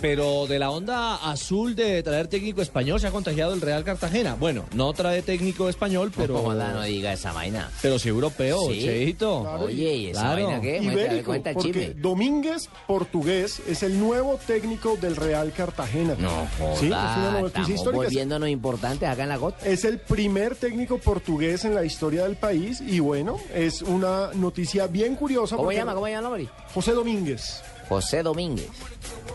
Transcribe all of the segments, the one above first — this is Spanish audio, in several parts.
Pero de la onda azul de traer técnico español se ha contagiado el Real Cartagena. Bueno, no trae técnico español, pero Pero no diga esa vaina. pero sí europeo, Sí. Cheito. Oye, ¿y esa Claro. vaina qué? Ibérico, cuenta el porque chisme. Domínguez Portugués es el nuevo técnico del Real Cartagena. No, joda, Sí, es una noticia estamos histórica. volviéndonos importantes acá en la gota. Es el primer técnico portugués en la historia del país y bueno, es una noticia bien curiosa. ¿Cómo porque llama? ¿Cómo llama el nombre? José Domínguez, José Domínguez.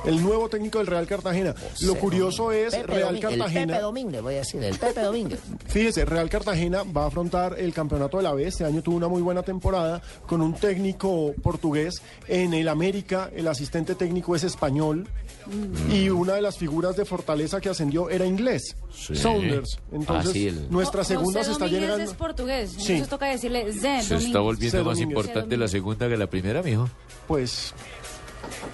El nuevo técnico del Real Cartagena. Lo curioso Domínguez. es Pepe Real Domínguez, El Cartagena. Pepe Domínguez, voy a decir, el Pepe Domínguez. Fíjese, Real Cartagena va a afrontar el campeonato de la B. Este año tuvo una muy buena temporada con un técnico portugués. En el América, el asistente técnico es español. Y una de las figuras de Fortaleza que ascendió era inglés, Saunders. Entonces, Ah, sí, el- nuestra segunda José se está Domínguez llegando. es portugués, Sí. entonces toca decirle Zé Se está volviendo más Domínguez. importante la segunda que la primera, mijo. Pues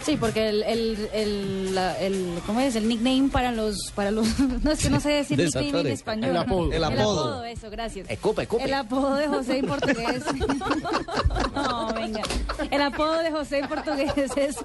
Sí, porque el, el, el, la- el- ¿cómo es? El nickname para los, para los, no es que no sé decir nickname en Desatore. español. El apodo. El apodo. eso, gracias. Escupe, escupe. El apodo de José en portugués. no, venga. El apodo de José en portugués es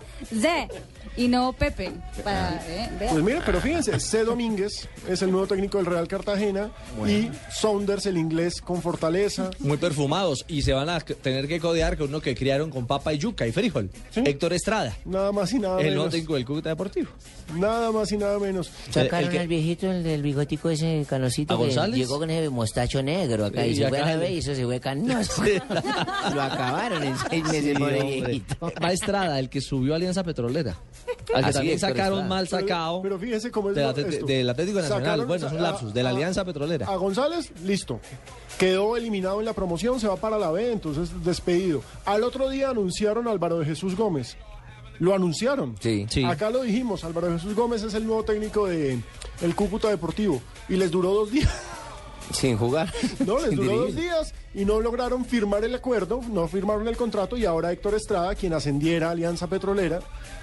Zé y no Pepe. Para, eh, vea. Pues mira, pero fíjense, C. Domínguez es el nuevo técnico del Real Cartagena y Saunders, el inglés con Fortaleza. Muy perfumados y se van a tener que codear con uno que criaron con papa y yuca y frijol. Sí. Héctor Estrada, Nada más y nada el nuevo menos. técnico del Cúcuta Deportivo. Nada más y nada menos. Sacaron el que- al viejito, el del bigotico ese canosito ¿A que González? llegó con ese mostacho negro acá Sí, y se fue a la el- vez y eso se fue canoso. Lo acabaron en seis meses, Sí, pobre hombre. viejito. Va Estrada, el que subió a Alianza Petrolera. Al que Ah, sí, también sacaron mal sacado Pero, fíjese cómo es del, esto. del Atlético Nacional. Sacaron bueno, es un a- lapsus. De la a- Alianza Petrolera. A González, listo. Quedó eliminado en la promoción, se va para la B, entonces despedido. Al otro día anunciaron a Álvaro de Jesús Gómez. Lo anunciaron. Sí. Sí. Acá lo dijimos, Álvaro de Jesús Gómez es el nuevo técnico de el Cúcuta Deportivo. Y les duró dos días. Sin jugar. No, les duró dos días y no lograron firmar el acuerdo, no firmaron el contrato y ahora Héctor Estrada, quien ascendiera a Alianza Petrolera,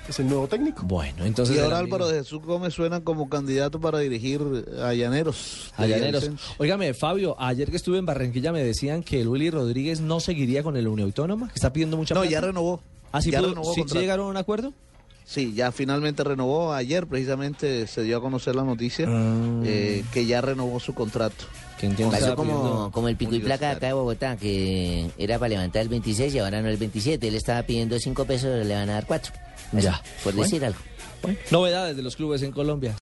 es el nuevo técnico. Bueno, entonces. Y ahora Álvaro de Jesús Gómez suena como candidato para dirigir a Llaneros. A Llaneros. Óigame, Fabio, ayer que estuve en Barranquilla me decían que el Willy Rodríguez no seguiría con el Unión Autónoma, que está pidiendo mucha No, plata. ya renovó. ¿Ah, sí, ya pudo- renovó sí- llegaron a un acuerdo? Sí, ya finalmente renovó. Ayer precisamente se dio a conocer la noticia Ah. eh, que ya renovó su contrato. Pasó como, como el pico y placa de acá de Bogotá, que era para levantar el 26 y ahora no el 27. Él estaba pidiendo 5 pesos, le van a dar 4. Ya. Por Bueno. decir algo. Novedades de los clubes en Colombia.